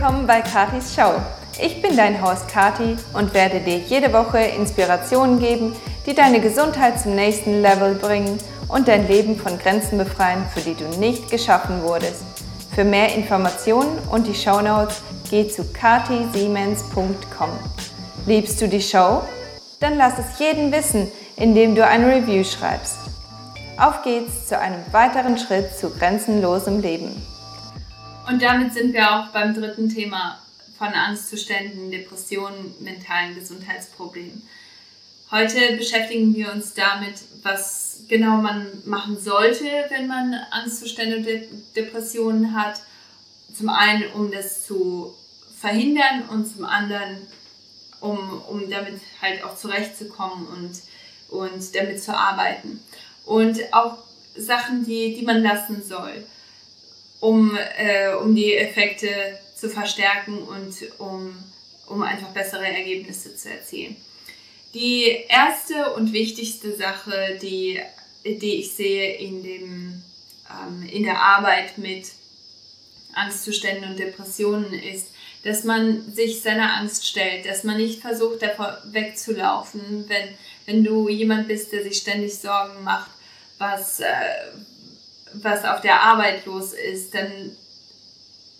Willkommen bei Katis Show. Ich bin dein Host Kati und werde dir jede Woche Inspirationen geben, die deine Gesundheit zum nächsten Level bringen und dein Leben von Grenzen befreien, für die du nicht geschaffen wurdest. Für mehr Informationen und die Show Notes geh zu katisiemens.com. Liebst du die Show? Dann lass es jeden wissen, indem du ein Review schreibst. Auf geht's zu einem weiteren Schritt zu grenzenlosem Leben. Und damit sind wir auch beim dritten Thema von Angstzuständen, Depressionen, mentalen Gesundheitsproblemen. Heute beschäftigen wir uns damit, was genau man machen sollte, wenn man Angstzustände und De Depressionen hat. Zum einen, um das zu verhindern und zum anderen, um, um damit halt auch zurechtzukommen und, und damit zu arbeiten. Und auch Sachen, die, die man lassen soll um, äh, um die Effekte zu verstärken und um, um einfach bessere Ergebnisse zu erzielen. Die erste und wichtigste Sache, die, die ich sehe in, dem, ähm, in der Arbeit mit Angstzuständen und Depressionen ist, dass man sich seiner Angst stellt, dass man nicht versucht, davor wegzulaufen, wenn, wenn du jemand bist, der sich ständig Sorgen macht, was, äh, was auf der Arbeit los ist, dann,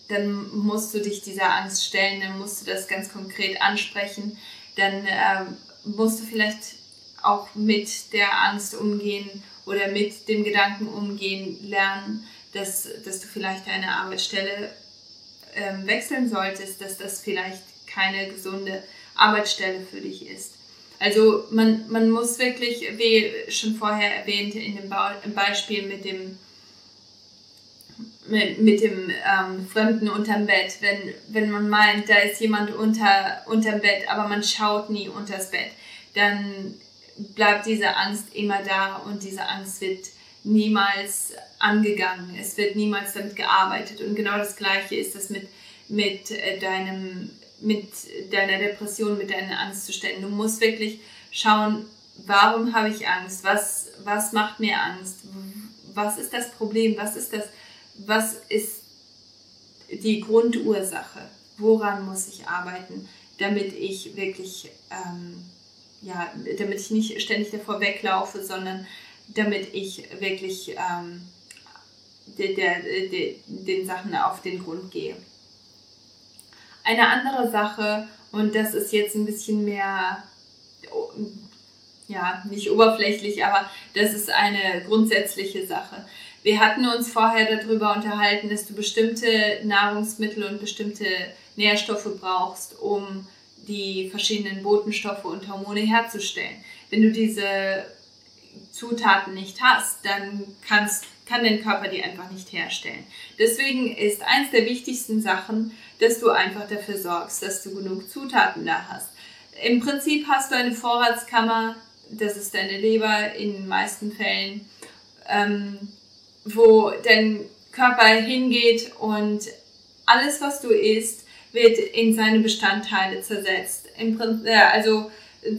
dann musst du dich dieser Angst stellen, dann musst du das ganz konkret ansprechen, dann äh, musst du vielleicht auch mit der Angst umgehen oder mit dem Gedanken umgehen lernen, dass, dass du vielleicht deine Arbeitsstelle äh, wechseln solltest, dass das vielleicht keine gesunde Arbeitsstelle für dich ist. Also man, man muss wirklich, wie schon vorher erwähnt in dem Beispiel mit dem mit, mit dem ähm, Fremden unterm Bett, wenn, wenn man meint, da ist jemand unter, unterm Bett, aber man schaut nie unters Bett, dann bleibt diese Angst immer da und diese Angst wird niemals angegangen. Es wird niemals damit gearbeitet. Und genau das Gleiche ist das mit, mit, äh, deinem, mit deiner Depression, mit deinen Angstzuständen. Du musst wirklich schauen, warum habe ich Angst? Was, was macht mir Angst? Was ist das Problem? Was ist das was ist die Grundursache? Woran muss ich arbeiten, damit ich wirklich, ähm, ja, damit ich nicht ständig davor weglaufe, sondern damit ich wirklich ähm, de, de, de, den Sachen auf den Grund gehe. Eine andere Sache, und das ist jetzt ein bisschen mehr, ja, nicht oberflächlich, aber das ist eine grundsätzliche Sache. Wir hatten uns vorher darüber unterhalten, dass du bestimmte Nahrungsmittel und bestimmte Nährstoffe brauchst, um die verschiedenen Botenstoffe und Hormone herzustellen. Wenn du diese Zutaten nicht hast, dann kannst, kann dein Körper die einfach nicht herstellen. Deswegen ist eins der wichtigsten Sachen, dass du einfach dafür sorgst, dass du genug Zutaten da hast. Im Prinzip hast du eine Vorratskammer, das ist deine Leber in den meisten Fällen. Ähm, wo dein Körper hingeht und alles, was du isst, wird in seine Bestandteile zersetzt. Prinzip, also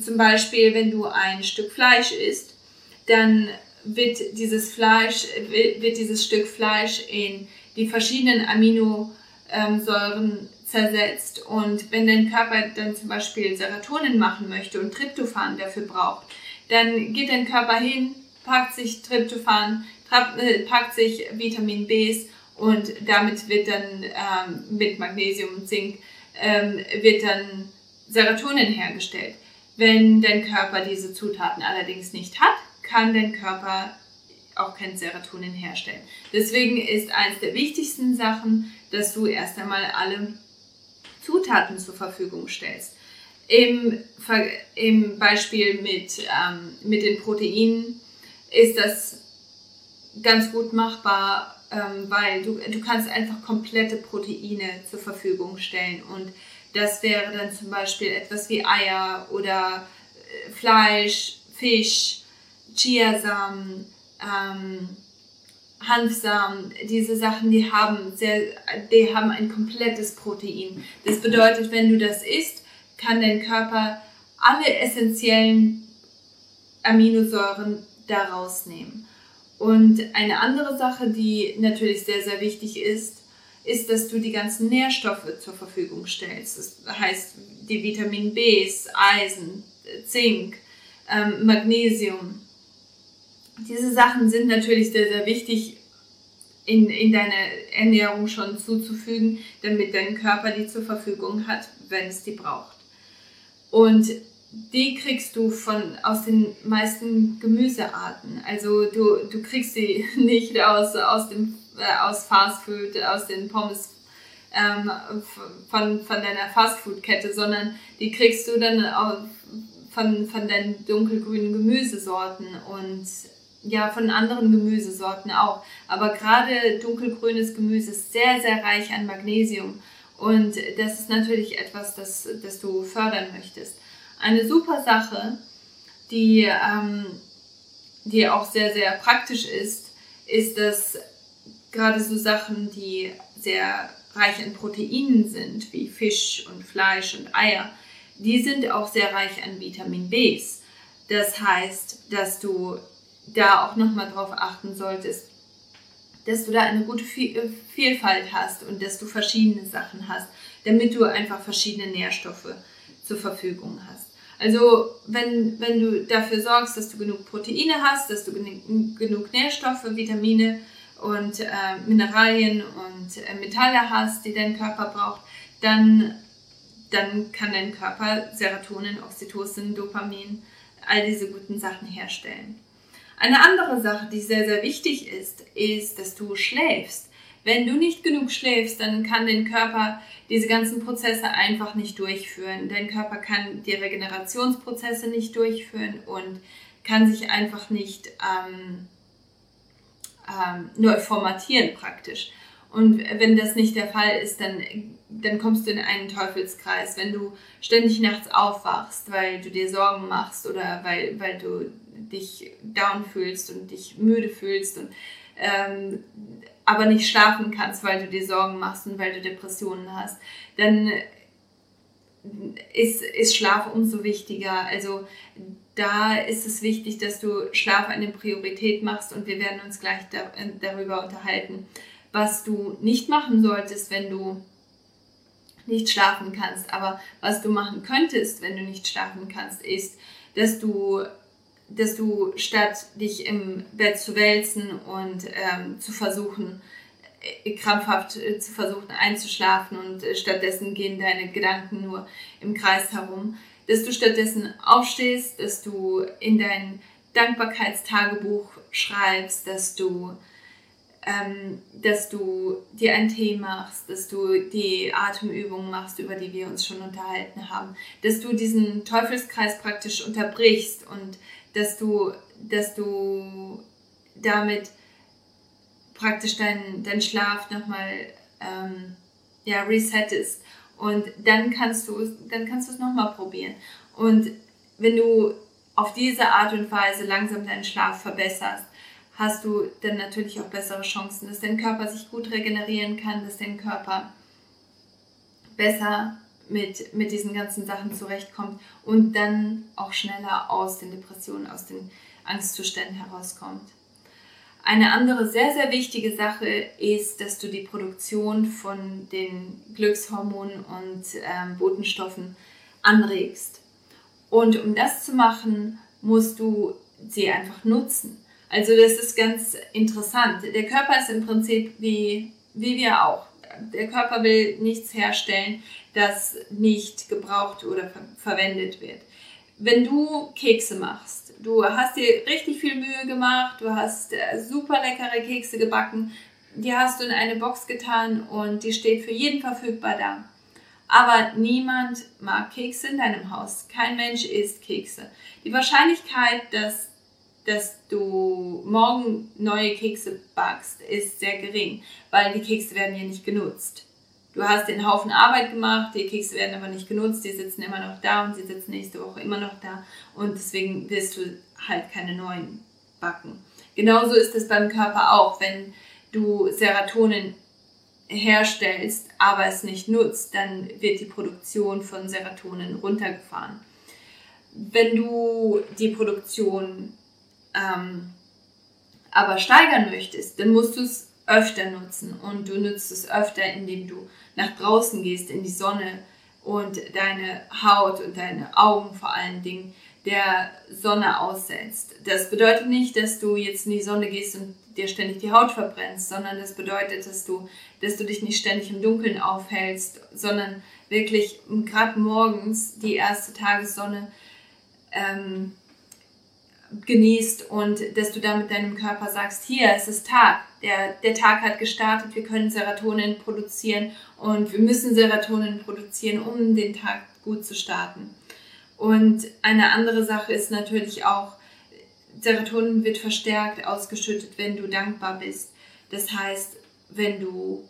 zum Beispiel, wenn du ein Stück Fleisch isst, dann wird dieses Fleisch, wird dieses Stück Fleisch in die verschiedenen Aminosäuren zersetzt. Und wenn dein Körper dann zum Beispiel Serotonin machen möchte und Tryptophan dafür braucht, dann geht dein Körper hin, packt sich Tryptophan, äh, packt sich Vitamin Bs und damit wird dann ähm, mit Magnesium und Zink ähm, wird dann Serotonin hergestellt. Wenn dein Körper diese Zutaten allerdings nicht hat, kann dein Körper auch kein Serotonin herstellen. Deswegen ist eines der wichtigsten Sachen, dass du erst einmal alle Zutaten zur Verfügung stellst. Im, im Beispiel mit, ähm, mit den Proteinen ist das ganz gut machbar, ähm, weil du, du kannst einfach komplette Proteine zur Verfügung stellen und das wäre dann zum Beispiel etwas wie Eier oder äh, Fleisch, Fisch, Chiasamen, ähm, Hanfsamen, diese Sachen, die haben sehr, die haben ein komplettes Protein. Das bedeutet, wenn du das isst, kann dein Körper alle essentiellen Aminosäuren daraus nehmen. Und eine andere Sache, die natürlich sehr, sehr wichtig ist, ist, dass du die ganzen Nährstoffe zur Verfügung stellst. Das heißt, die Vitamin Bs, Eisen, Zink, ähm, Magnesium. Diese Sachen sind natürlich sehr, sehr wichtig in, in deine Ernährung schon zuzufügen, damit dein Körper die zur Verfügung hat, wenn es die braucht. Und die kriegst du von, aus den meisten Gemüsearten. Also du, du kriegst sie nicht aus, aus, dem, äh, aus Fastfood, aus den Pommes ähm, von, von deiner Fastfood-Kette, sondern die kriegst du dann von, von deinen dunkelgrünen Gemüsesorten und ja, von anderen Gemüsesorten auch. Aber gerade dunkelgrünes Gemüse ist sehr, sehr reich an Magnesium. Und das ist natürlich etwas, das, das du fördern möchtest. Eine super Sache, die, ähm, die auch sehr, sehr praktisch ist, ist, dass gerade so Sachen, die sehr reich an Proteinen sind, wie Fisch und Fleisch und Eier, die sind auch sehr reich an Vitamin Bs. Das heißt, dass du da auch nochmal drauf achten solltest, dass du da eine gute äh, Vielfalt hast und dass du verschiedene Sachen hast, damit du einfach verschiedene Nährstoffe zur Verfügung hast. Also wenn, wenn du dafür sorgst, dass du genug Proteine hast, dass du genug Nährstoffe, Vitamine und äh, Mineralien und äh, Metalle hast, die dein Körper braucht, dann, dann kann dein Körper Serotonin, Oxytocin, Dopamin, all diese guten Sachen herstellen. Eine andere Sache, die sehr, sehr wichtig ist, ist, dass du schläfst. Wenn du nicht genug schläfst, dann kann dein Körper diese ganzen Prozesse einfach nicht durchführen. Dein Körper kann die Regenerationsprozesse nicht durchführen und kann sich einfach nicht ähm, ähm, neu formatieren praktisch. Und wenn das nicht der Fall ist, dann, dann kommst du in einen Teufelskreis. Wenn du ständig nachts aufwachst, weil du dir Sorgen machst oder weil, weil du dich down fühlst und dich müde fühlst und ähm, aber nicht schlafen kannst, weil du dir Sorgen machst und weil du Depressionen hast, dann ist, ist Schlaf umso wichtiger. Also da ist es wichtig, dass du Schlaf eine Priorität machst und wir werden uns gleich da, darüber unterhalten, was du nicht machen solltest, wenn du nicht schlafen kannst. Aber was du machen könntest, wenn du nicht schlafen kannst, ist, dass du dass du statt dich im Bett zu wälzen und ähm, zu versuchen, äh, krampfhaft äh, zu versuchen einzuschlafen und äh, stattdessen gehen deine Gedanken nur im Kreis herum, dass du stattdessen aufstehst, dass du in dein Dankbarkeitstagebuch schreibst, dass du ähm, dass du dir einen Tee machst, dass du die Atemübungen machst, über die wir uns schon unterhalten haben, dass du diesen Teufelskreis praktisch unterbrichst und dass du, dass du damit praktisch deinen dein Schlaf nochmal ähm, ja, resettest. Und dann kannst du dann kannst du es nochmal probieren. Und wenn du auf diese Art und Weise langsam deinen Schlaf verbesserst, hast du dann natürlich auch bessere Chancen, dass dein Körper sich gut regenerieren kann, dass dein Körper besser mit, mit diesen ganzen Sachen zurechtkommt und dann auch schneller aus den Depressionen, aus den Angstzuständen herauskommt. Eine andere sehr, sehr wichtige Sache ist, dass du die Produktion von den Glückshormonen und ähm, Botenstoffen anregst. Und um das zu machen, musst du sie einfach nutzen. Also das ist ganz interessant. Der Körper ist im Prinzip wie, wie wir auch. Der Körper will nichts herstellen, das nicht gebraucht oder ver verwendet wird. Wenn du Kekse machst, du hast dir richtig viel Mühe gemacht, du hast äh, super leckere Kekse gebacken, die hast du in eine Box getan und die steht für jeden verfügbar da. Aber niemand mag Kekse in deinem Haus. Kein Mensch isst Kekse. Die Wahrscheinlichkeit, dass, dass du morgen neue Kekse backst, ist sehr gering, weil die Kekse werden ja nicht genutzt du hast den Haufen Arbeit gemacht, die Kekse werden aber nicht genutzt, die sitzen immer noch da und sie sitzen nächste Woche immer noch da und deswegen wirst du halt keine neuen backen. Genauso ist es beim Körper auch, wenn du Serotonin herstellst, aber es nicht nutzt, dann wird die Produktion von Serotonin runtergefahren. Wenn du die Produktion ähm, aber steigern möchtest, dann musst du es öfter nutzen und du nutzt es öfter, indem du nach draußen gehst in die Sonne und deine Haut und deine Augen vor allen Dingen der Sonne aussetzt. Das bedeutet nicht, dass du jetzt in die Sonne gehst und dir ständig die Haut verbrennst, sondern das bedeutet, dass du, dass du dich nicht ständig im Dunkeln aufhältst, sondern wirklich gerade morgens die erste Tagessonne ähm, genießt und dass du damit deinem Körper sagst, hier, es ist Tag, der, der Tag hat gestartet, wir können Serotonin produzieren und wir müssen Serotonin produzieren, um den Tag gut zu starten. Und eine andere Sache ist natürlich auch, Serotonin wird verstärkt ausgeschüttet, wenn du dankbar bist. Das heißt, wenn du,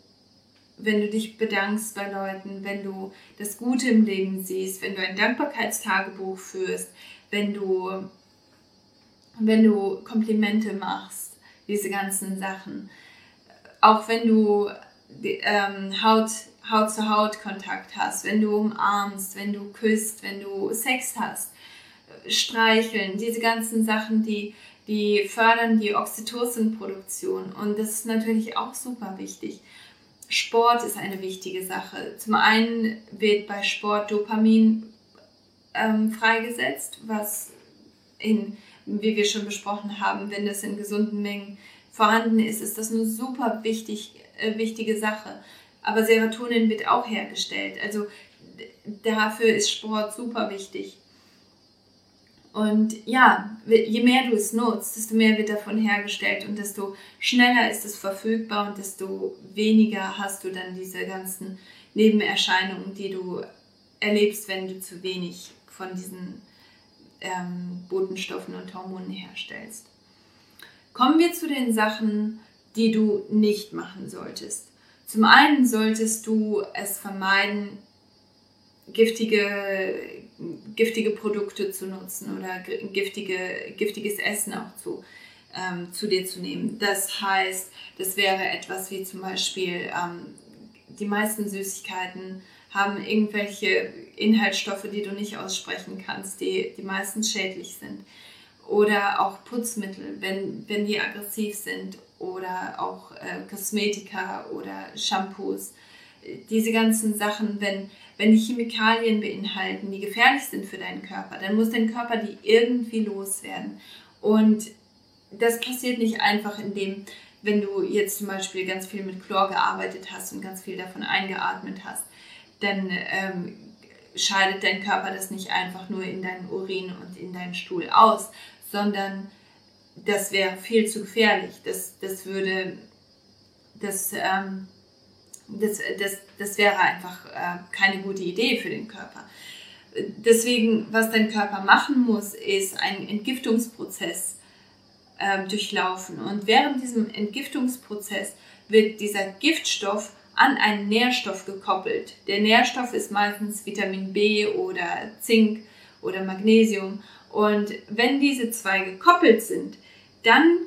wenn du dich bedankst bei Leuten, wenn du das Gute im Leben siehst, wenn du ein Dankbarkeitstagebuch führst, wenn du, wenn du Komplimente machst, diese ganzen Sachen. Auch wenn du ähm, Haut Haut-zu-Haut-Kontakt hast, wenn du umarmst, wenn du küsst, wenn du Sex hast, streicheln, diese ganzen Sachen, die, die fördern die Oxytocin-Produktion und das ist natürlich auch super wichtig. Sport ist eine wichtige Sache. Zum einen wird bei Sport Dopamin ähm, freigesetzt, was in, wie wir schon besprochen haben, wenn das in gesunden Mengen vorhanden ist, ist das eine super wichtig, äh, wichtige Sache aber Serotonin wird auch hergestellt. Also dafür ist Sport super wichtig. Und ja, je mehr du es nutzt, desto mehr wird davon hergestellt und desto schneller ist es verfügbar und desto weniger hast du dann diese ganzen Nebenerscheinungen, die du erlebst, wenn du zu wenig von diesen ähm, Botenstoffen und Hormonen herstellst. Kommen wir zu den Sachen, die du nicht machen solltest. Zum einen solltest du es vermeiden, giftige, giftige Produkte zu nutzen oder giftige, giftiges Essen auch zu, ähm, zu dir zu nehmen. Das heißt, das wäre etwas wie zum Beispiel ähm, die meisten Süßigkeiten haben irgendwelche Inhaltsstoffe, die du nicht aussprechen kannst, die, die meistens schädlich sind. Oder auch Putzmittel, wenn, wenn die aggressiv sind oder auch äh, Kosmetika oder Shampoos. Diese ganzen Sachen, wenn, wenn die Chemikalien beinhalten, die gefährlich sind für deinen Körper, dann muss dein Körper die irgendwie loswerden. Und das passiert nicht einfach, indem, wenn du jetzt zum Beispiel ganz viel mit Chlor gearbeitet hast und ganz viel davon eingeatmet hast, dann ähm, scheidet dein Körper das nicht einfach nur in deinen Urin und in deinen Stuhl aus, sondern das wäre viel zu gefährlich. Das, das würde, das, ähm, das, das, das wäre einfach äh, keine gute Idee für den Körper. Deswegen, was dein Körper machen muss, ist einen Entgiftungsprozess äh, durchlaufen. Und während diesem Entgiftungsprozess wird dieser Giftstoff an einen Nährstoff gekoppelt. Der Nährstoff ist meistens Vitamin B oder Zink oder Magnesium. Und wenn diese zwei gekoppelt sind, dann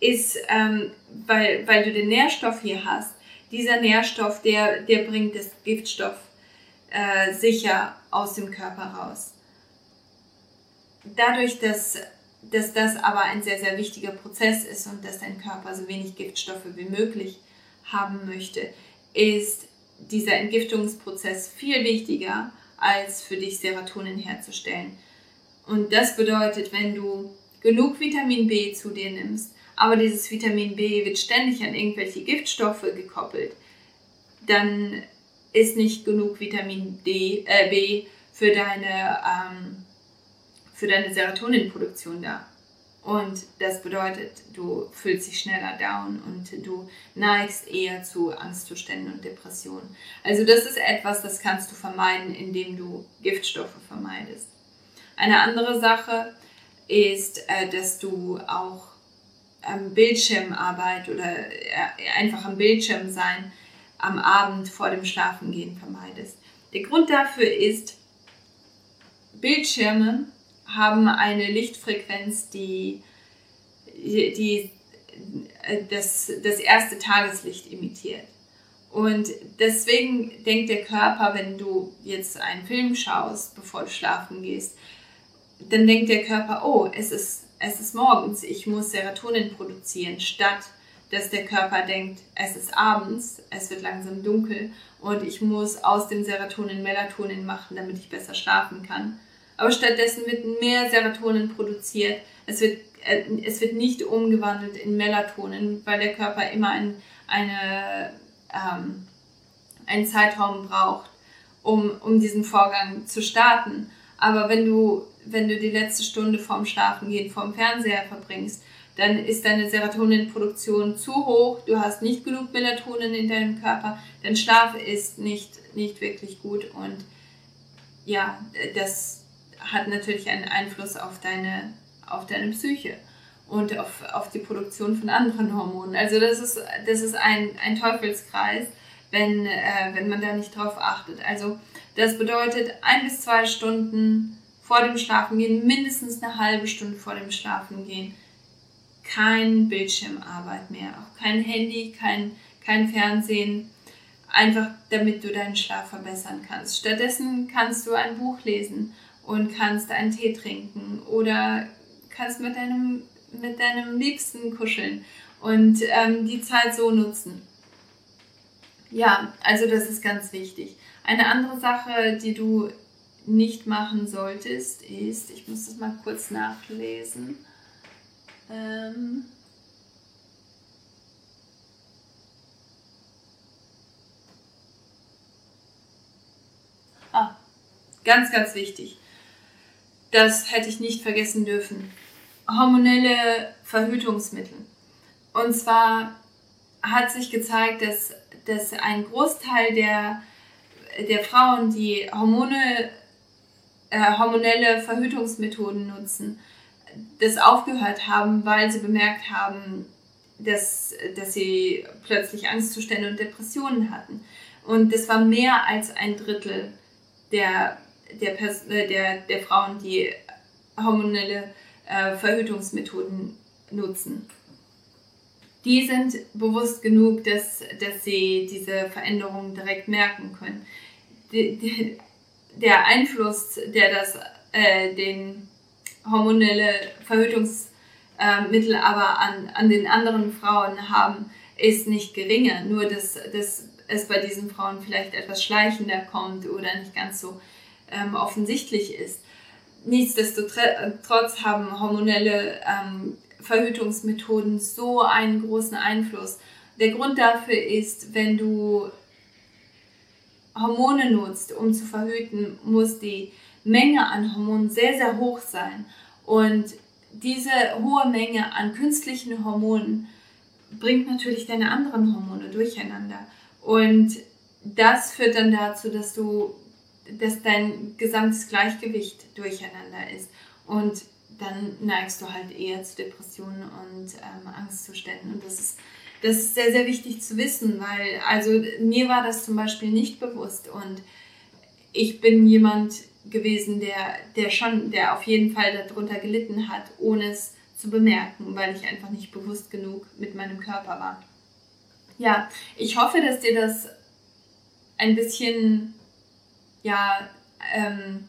ist, ähm, weil, weil du den Nährstoff hier hast, dieser Nährstoff, der, der bringt das Giftstoff äh, sicher aus dem Körper raus. Dadurch, dass, dass das aber ein sehr, sehr wichtiger Prozess ist und dass dein Körper so wenig Giftstoffe wie möglich haben möchte, ist dieser Entgiftungsprozess viel wichtiger, als für dich Serotonin herzustellen. Und das bedeutet, wenn du genug Vitamin B zu dir nimmst, aber dieses Vitamin B wird ständig an irgendwelche Giftstoffe gekoppelt, dann ist nicht genug Vitamin D, äh, B für deine, ähm, für deine Serotoninproduktion da. Und das bedeutet, du fühlst dich schneller down und du neigst eher zu Angstzuständen und Depressionen. Also das ist etwas, das kannst du vermeiden, indem du Giftstoffe vermeidest. Eine andere Sache ist, äh, dass du auch Bildschirmarbeit oder äh, einfach am Bildschirm sein am Abend vor dem Schlafengehen vermeidest. Der Grund dafür ist, Bildschirme haben eine Lichtfrequenz, die, die äh, das, das erste Tageslicht imitiert. Und deswegen denkt der Körper, wenn du jetzt einen Film schaust, bevor du schlafen gehst, dann denkt der Körper, oh, es ist, es ist morgens, ich muss Serotonin produzieren, statt dass der Körper denkt, es ist abends, es wird langsam dunkel und ich muss aus dem Serotonin Melatonin machen, damit ich besser schlafen kann. Aber stattdessen wird mehr Serotonin produziert. Es wird, äh, es wird nicht umgewandelt in Melatonin, weil der Körper immer ein, eine, ähm, einen Zeitraum braucht, um, um diesen Vorgang zu starten. Aber wenn du, wenn du die letzte Stunde vorm Schlafengehen vorm Fernseher verbringst, dann ist deine Serotoninproduktion zu hoch, du hast nicht genug Melatonin in deinem Körper, dein Schlaf ist nicht, nicht wirklich gut und ja, das hat natürlich einen Einfluss auf deine, auf deine Psyche und auf, auf die Produktion von anderen Hormonen. Also das ist, das ist ein, ein Teufelskreis, wenn, äh, wenn man da nicht drauf achtet. Also das bedeutet ein bis zwei Stunden vor dem Schlafengehen, mindestens eine halbe Stunde vor dem Schlafengehen kein Bildschirmarbeit mehr, auch kein Handy, kein, kein Fernsehen, einfach damit du deinen Schlaf verbessern kannst. Stattdessen kannst du ein Buch lesen und kannst einen Tee trinken oder kannst mit deinem, mit deinem Liebsten kuscheln und ähm, die Zeit so nutzen. Ja, also das ist ganz wichtig. Eine andere Sache, die du nicht machen solltest, ist, ich muss das mal kurz nachlesen, ähm ah, ganz, ganz wichtig. Das hätte ich nicht vergessen dürfen. Hormonelle Verhütungsmittel. Und zwar hat sich gezeigt, dass, dass ein Großteil der, der Frauen, die Hormone, äh, hormonelle Verhütungsmethoden nutzen, das aufgehört haben, weil sie bemerkt haben, dass, dass sie plötzlich Angstzustände und Depressionen hatten. Und das war mehr als ein Drittel der, der, äh, der, der Frauen, die hormonelle äh, Verhütungsmethoden nutzen. Die sind bewusst genug, dass, dass sie diese Veränderungen direkt merken können. Die, die, der Einfluss, der das äh, den hormonelle Verhütungsmittel aber an, an den anderen Frauen haben, ist nicht geringer. Nur, dass, dass es bei diesen Frauen vielleicht etwas schleichender kommt oder nicht ganz so ähm, offensichtlich ist. Nichtsdestotrotz haben hormonelle ähm, Verhütungsmethoden so einen großen Einfluss. Der Grund dafür ist, wenn du Hormone nutzt, um zu verhüten, muss die Menge an Hormonen sehr, sehr hoch sein. Und diese hohe Menge an künstlichen Hormonen bringt natürlich deine anderen Hormone durcheinander. Und das führt dann dazu, dass du, dass dein gesamtes Gleichgewicht durcheinander ist. Und dann neigst du halt eher zu Depressionen und ähm, Angstzuständen. Und das ist, das ist sehr, sehr wichtig zu wissen, weil, also mir war das zum Beispiel nicht bewusst. Und ich bin jemand, gewesen, der, der schon, der auf jeden Fall darunter gelitten hat, ohne es zu bemerken, weil ich einfach nicht bewusst genug mit meinem Körper war. Ja, ich hoffe, dass dir das ein bisschen, ja, ähm,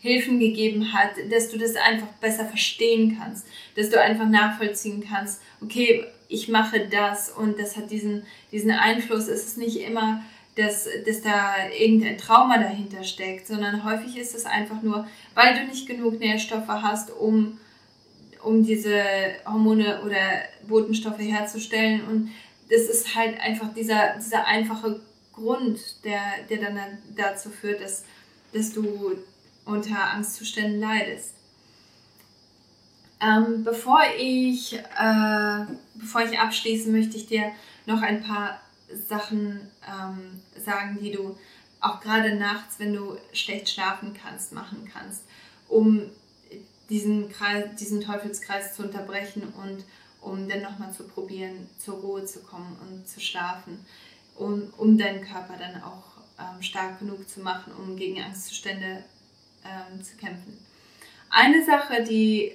Hilfen gegeben hat, dass du das einfach besser verstehen kannst, dass du einfach nachvollziehen kannst, okay, ich mache das und das hat diesen, diesen Einfluss. Es ist nicht immer dass, dass da irgendein Trauma dahinter steckt, sondern häufig ist es einfach nur, weil du nicht genug Nährstoffe hast, um, um diese Hormone oder Botenstoffe herzustellen. Und das ist halt einfach dieser, dieser einfache Grund, der, der dann dazu führt, dass, dass du unter Angstzuständen leidest. Ähm, bevor, ich, äh, bevor ich abschließe, möchte ich dir noch ein paar Sachen ähm, sagen, die du auch gerade nachts, wenn du schlecht schlafen kannst, machen kannst, um diesen, Kreis, diesen Teufelskreis zu unterbrechen und um dann nochmal zu probieren, zur Ruhe zu kommen und zu schlafen, um, um deinen Körper dann auch ähm, stark genug zu machen, um gegen Angstzustände ähm, zu kämpfen. Eine Sache, die,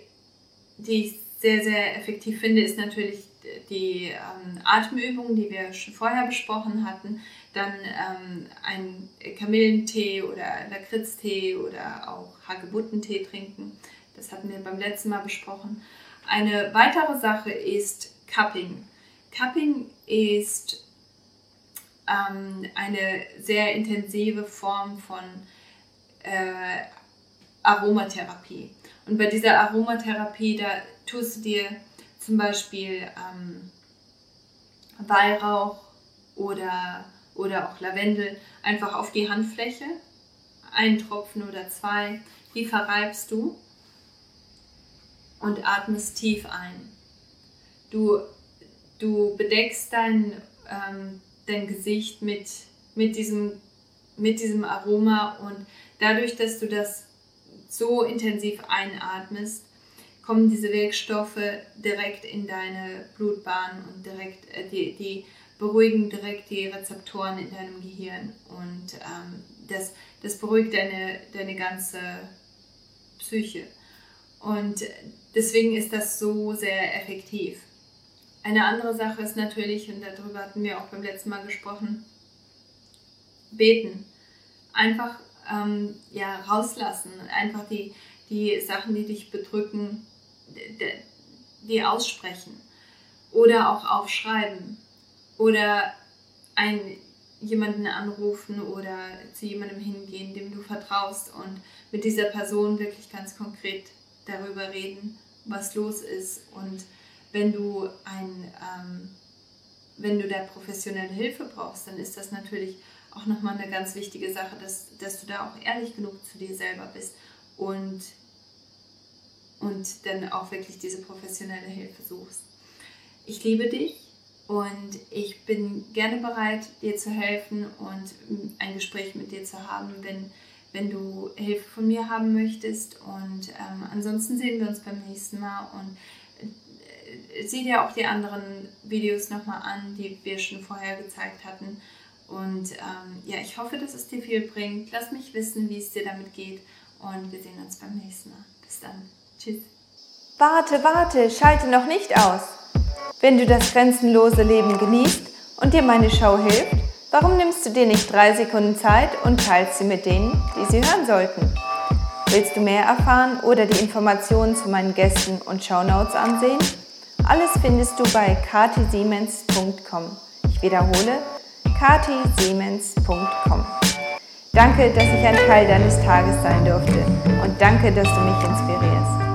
die ich sehr, sehr effektiv finde, ist natürlich die ähm, Atemübungen, die wir schon vorher besprochen hatten, dann ähm, ein Kamillentee oder Lakritztee oder auch Hagebuttentee trinken. Das hatten wir beim letzten Mal besprochen. Eine weitere Sache ist Cupping. Cupping ist ähm, eine sehr intensive Form von äh, Aromatherapie. Und bei dieser Aromatherapie, da tust du dir zum Beispiel ähm, Weihrauch oder, oder auch Lavendel einfach auf die Handfläche, einen Tropfen oder zwei, die verreibst du und atmest tief ein. Du, du bedeckst dein, ähm, dein Gesicht mit, mit, diesem, mit diesem Aroma und dadurch, dass du das so intensiv einatmest, kommen diese Wirkstoffe direkt in deine Blutbahn und direkt äh, die, die beruhigen direkt die Rezeptoren in deinem Gehirn und ähm, das, das beruhigt deine, deine ganze Psyche. Und deswegen ist das so sehr effektiv. Eine andere Sache ist natürlich, und darüber hatten wir auch beim letzten Mal gesprochen, beten. Einfach ähm, ja, rauslassen. Einfach die, die Sachen, die dich bedrücken, die aussprechen. Oder auch aufschreiben. Oder ein, jemanden anrufen oder zu jemandem hingehen, dem du vertraust und mit dieser Person wirklich ganz konkret darüber reden, was los ist. Und wenn du ein, ähm, wenn du da professionelle Hilfe brauchst, dann ist das natürlich auch nochmal eine ganz wichtige Sache, dass, dass du da auch ehrlich genug zu dir selber bist und, und dann auch wirklich diese professionelle Hilfe suchst. Ich liebe dich und ich bin gerne bereit, dir zu helfen und ein Gespräch mit dir zu haben, wenn, wenn du Hilfe von mir haben möchtest. Und ähm, ansonsten sehen wir uns beim nächsten Mal und sieh dir auch die anderen Videos nochmal an, die wir schon vorher gezeigt hatten. Und ähm, ja, ich hoffe, dass es dir viel bringt. Lass mich wissen, wie es dir damit geht. Und wir sehen uns beim nächsten Mal. Bis dann. Tschüss. Warte, warte, schalte noch nicht aus. Wenn du das grenzenlose Leben genießt und dir meine Show hilft, warum nimmst du dir nicht drei Sekunden Zeit und teilst sie mit denen, die sie hören sollten? Willst du mehr erfahren oder die Informationen zu meinen Gästen und Shownotes ansehen? Alles findest du bei katisiemens.com. Ich wiederhole, katisiemens.com. Danke, dass ich ein Teil deines Tages sein durfte und danke, dass du mich inspirierst.